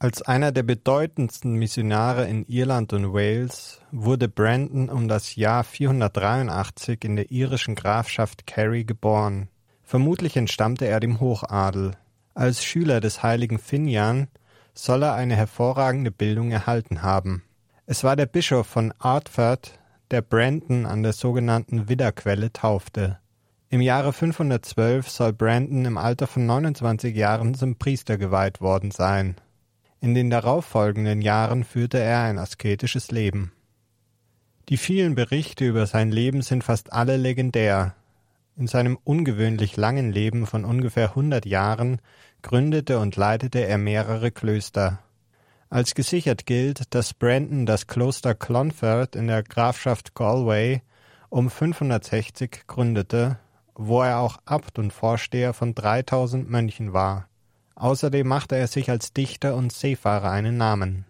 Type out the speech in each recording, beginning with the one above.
Als einer der bedeutendsten Missionare in Irland und Wales wurde Brandon um das Jahr 483 in der irischen Grafschaft Kerry geboren. Vermutlich entstammte er dem Hochadel. Als Schüler des heiligen Finian soll er eine hervorragende Bildung erhalten haben. Es war der Bischof von Ardfert, der Brandon an der sogenannten Widderquelle taufte. Im Jahre 512 soll Brandon im Alter von 29 Jahren zum Priester geweiht worden sein. In den darauffolgenden Jahren führte er ein asketisches Leben. Die vielen Berichte über sein Leben sind fast alle legendär. In seinem ungewöhnlich langen Leben von ungefähr hundert Jahren gründete und leitete er mehrere Klöster. Als gesichert gilt, dass Brandon das Kloster Clonfert in der Grafschaft Galway um 560 gründete, wo er auch Abt und Vorsteher von 3000 Mönchen war. Außerdem machte er sich als Dichter und Seefahrer einen Namen.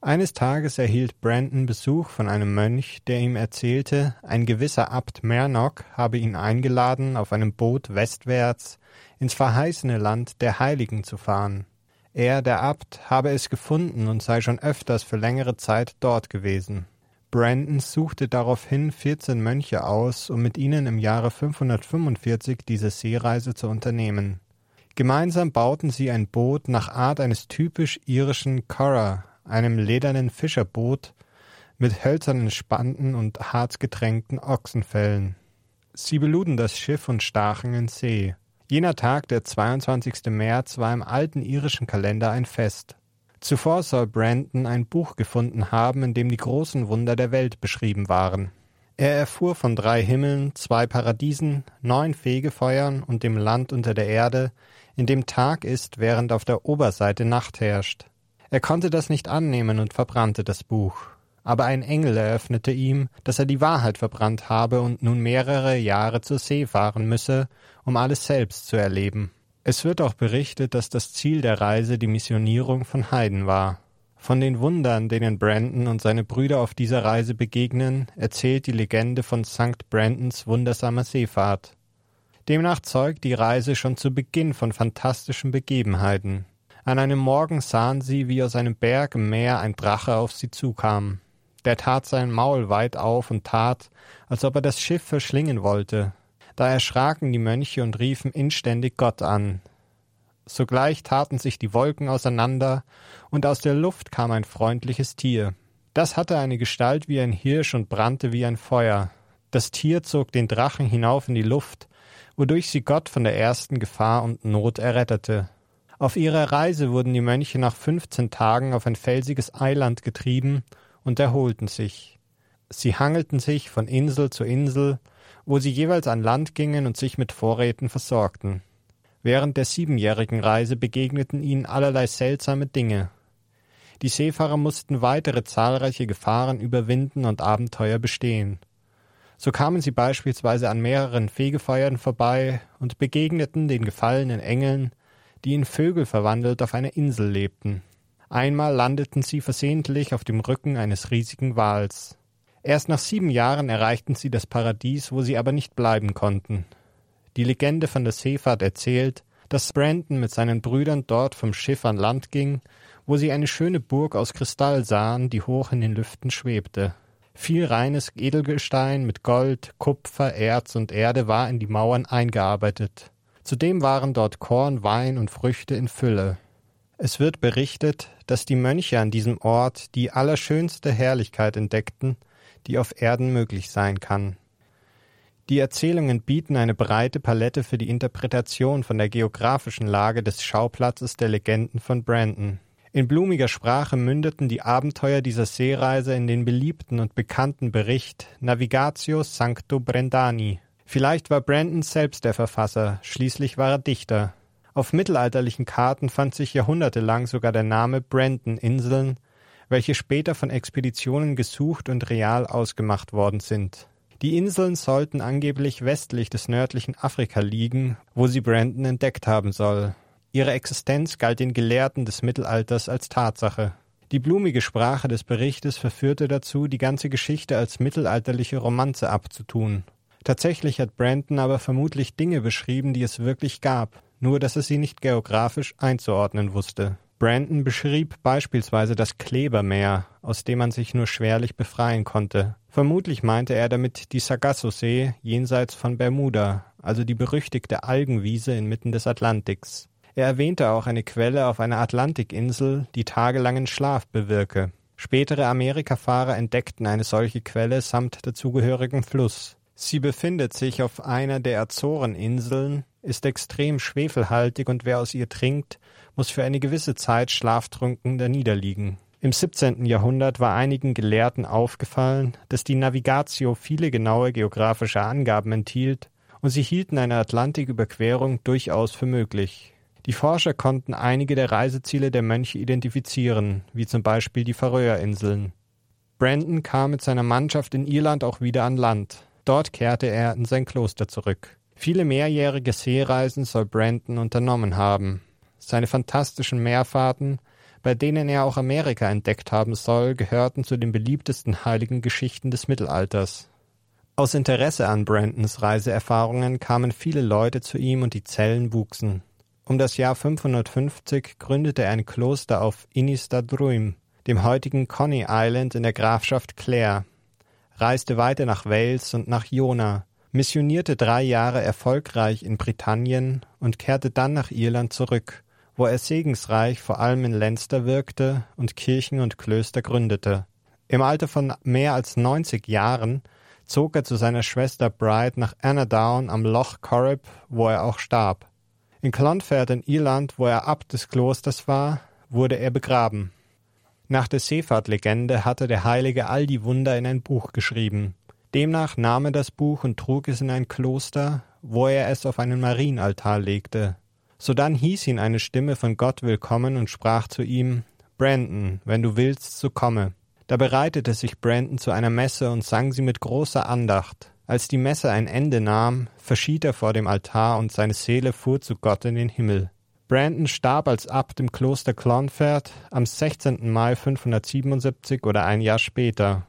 Eines Tages erhielt Brandon Besuch von einem Mönch, der ihm erzählte, ein gewisser Abt Mernock habe ihn eingeladen, auf einem Boot westwärts ins verheißene Land der Heiligen zu fahren. Er, der Abt, habe es gefunden und sei schon öfters für längere Zeit dort gewesen. Brandon suchte daraufhin vierzehn Mönche aus, um mit ihnen im Jahre 545 diese Seereise zu unternehmen. Gemeinsam bauten sie ein Boot nach Art eines typisch irischen Curragh, einem ledernen Fischerboot mit hölzernen Spanten und harzgetränkten Ochsenfällen. Sie beluden das Schiff und stachen in See. Jener Tag, der 22. März, war im alten irischen Kalender ein Fest. Zuvor soll Brandon ein Buch gefunden haben, in dem die großen Wunder der Welt beschrieben waren. Er erfuhr von drei Himmeln, zwei Paradiesen, neun Fegefeuern und dem Land unter der Erde, in dem Tag ist, während auf der Oberseite Nacht herrscht. Er konnte das nicht annehmen und verbrannte das Buch. Aber ein Engel eröffnete ihm, dass er die Wahrheit verbrannt habe und nun mehrere Jahre zur See fahren müsse, um alles selbst zu erleben. Es wird auch berichtet, dass das Ziel der Reise die Missionierung von Heiden war. Von den Wundern, denen Brandon und seine Brüder auf dieser Reise begegnen, erzählt die Legende von St. Brandons wundersamer Seefahrt. Demnach zeugt die Reise schon zu Beginn von fantastischen Begebenheiten. An einem Morgen sahen sie, wie aus einem Berg im Meer ein Drache auf sie zukam. Der tat sein Maul weit auf und tat, als ob er das Schiff verschlingen wollte. Da erschraken die Mönche und riefen inständig Gott an. Sogleich taten sich die Wolken auseinander, und aus der Luft kam ein freundliches Tier. Das hatte eine Gestalt wie ein Hirsch und brannte wie ein Feuer. Das Tier zog den Drachen hinauf in die Luft, wodurch sie Gott von der ersten Gefahr und Not errettete. Auf ihrer Reise wurden die Mönche nach fünfzehn Tagen auf ein felsiges Eiland getrieben und erholten sich. Sie hangelten sich von Insel zu Insel, wo sie jeweils an Land gingen und sich mit Vorräten versorgten. Während der siebenjährigen Reise begegneten ihnen allerlei seltsame Dinge. Die Seefahrer mussten weitere zahlreiche Gefahren überwinden und Abenteuer bestehen. So kamen sie beispielsweise an mehreren Fegefeuern vorbei und begegneten den gefallenen Engeln, die in Vögel verwandelt auf einer Insel lebten. Einmal landeten sie versehentlich auf dem Rücken eines riesigen Wals. Erst nach sieben Jahren erreichten sie das Paradies, wo sie aber nicht bleiben konnten. Die Legende von der Seefahrt erzählt, dass Brandon mit seinen Brüdern dort vom Schiff an Land ging, wo sie eine schöne Burg aus Kristall sahen, die hoch in den Lüften schwebte. Viel reines Edelgestein mit Gold, Kupfer, Erz und Erde war in die Mauern eingearbeitet. Zudem waren dort Korn, Wein und Früchte in Fülle. Es wird berichtet, dass die Mönche an diesem Ort die allerschönste Herrlichkeit entdeckten, die auf Erden möglich sein kann. Die Erzählungen bieten eine breite Palette für die Interpretation von der geografischen Lage des Schauplatzes der Legenden von Brandon. In blumiger Sprache mündeten die Abenteuer dieser Seereise in den beliebten und bekannten Bericht Navigatio Sancto Brendani. Vielleicht war Brandon selbst der Verfasser, schließlich war er Dichter. Auf mittelalterlichen Karten fand sich jahrhundertelang sogar der Name Brandon-Inseln, welche später von Expeditionen gesucht und real ausgemacht worden sind. Die Inseln sollten angeblich westlich des nördlichen Afrika liegen, wo sie Brandon entdeckt haben soll. Ihre Existenz galt den Gelehrten des Mittelalters als Tatsache. Die blumige Sprache des Berichtes verführte dazu, die ganze Geschichte als mittelalterliche Romanze abzutun. Tatsächlich hat Brandon aber vermutlich Dinge beschrieben, die es wirklich gab, nur dass er sie nicht geografisch einzuordnen wusste. Brandon beschrieb beispielsweise das Klebermeer, aus dem man sich nur schwerlich befreien konnte. Vermutlich meinte er damit die Sargasso-See jenseits von Bermuda, also die berüchtigte Algenwiese inmitten des Atlantiks. Er erwähnte auch eine Quelle auf einer Atlantikinsel, die tagelangen Schlaf bewirke. Spätere Amerikafahrer entdeckten eine solche Quelle samt dazugehörigem Fluss. Sie befindet sich auf einer der Azoreninseln, ist extrem schwefelhaltig und wer aus ihr trinkt, muss für eine gewisse Zeit schlaftrunken daniederliegen. Im 17. Jahrhundert war einigen Gelehrten aufgefallen, dass die Navigatio viele genaue geografische Angaben enthielt, und sie hielten eine Atlantiküberquerung durchaus für möglich. Die Forscher konnten einige der Reiseziele der Mönche identifizieren, wie zum Beispiel die Färöerinseln. Brandon kam mit seiner Mannschaft in Irland auch wieder an Land. Dort kehrte er in sein Kloster zurück. Viele mehrjährige Seereisen soll Brandon unternommen haben. Seine fantastischen Meerfahrten, bei denen er auch Amerika entdeckt haben soll, gehörten zu den beliebtesten heiligen Geschichten des Mittelalters. Aus Interesse an Brandons Reiseerfahrungen kamen viele Leute zu ihm und die Zellen wuchsen. Um das Jahr 550 gründete er ein Kloster auf Inistadruim, dem heutigen Coney Island in der Grafschaft Clare, reiste weiter nach Wales und nach Jona, missionierte drei Jahre erfolgreich in Britannien und kehrte dann nach Irland zurück, wo er segensreich vor allem in Leinster wirkte und Kirchen und Klöster gründete. Im Alter von mehr als 90 Jahren zog er zu seiner Schwester Bride nach Anadown am Loch Corrib, wo er auch starb. In Clonfert in Irland, wo er Abt des Klosters war, wurde er begraben. Nach der Seefahrtlegende hatte der Heilige all die Wunder in ein Buch geschrieben. Demnach nahm er das Buch und trug es in ein Kloster, wo er es auf einen Marienaltar legte. Sodann hieß ihn eine Stimme von Gott willkommen und sprach zu ihm Brandon, wenn du willst, so komme. Da bereitete sich Brandon zu einer Messe und sang sie mit großer Andacht. Als die Messe ein Ende nahm, verschied er vor dem Altar und seine Seele fuhr zu Gott in den Himmel. Brandon starb als Abt im Kloster Clonfert am 16. Mai 577 oder ein Jahr später.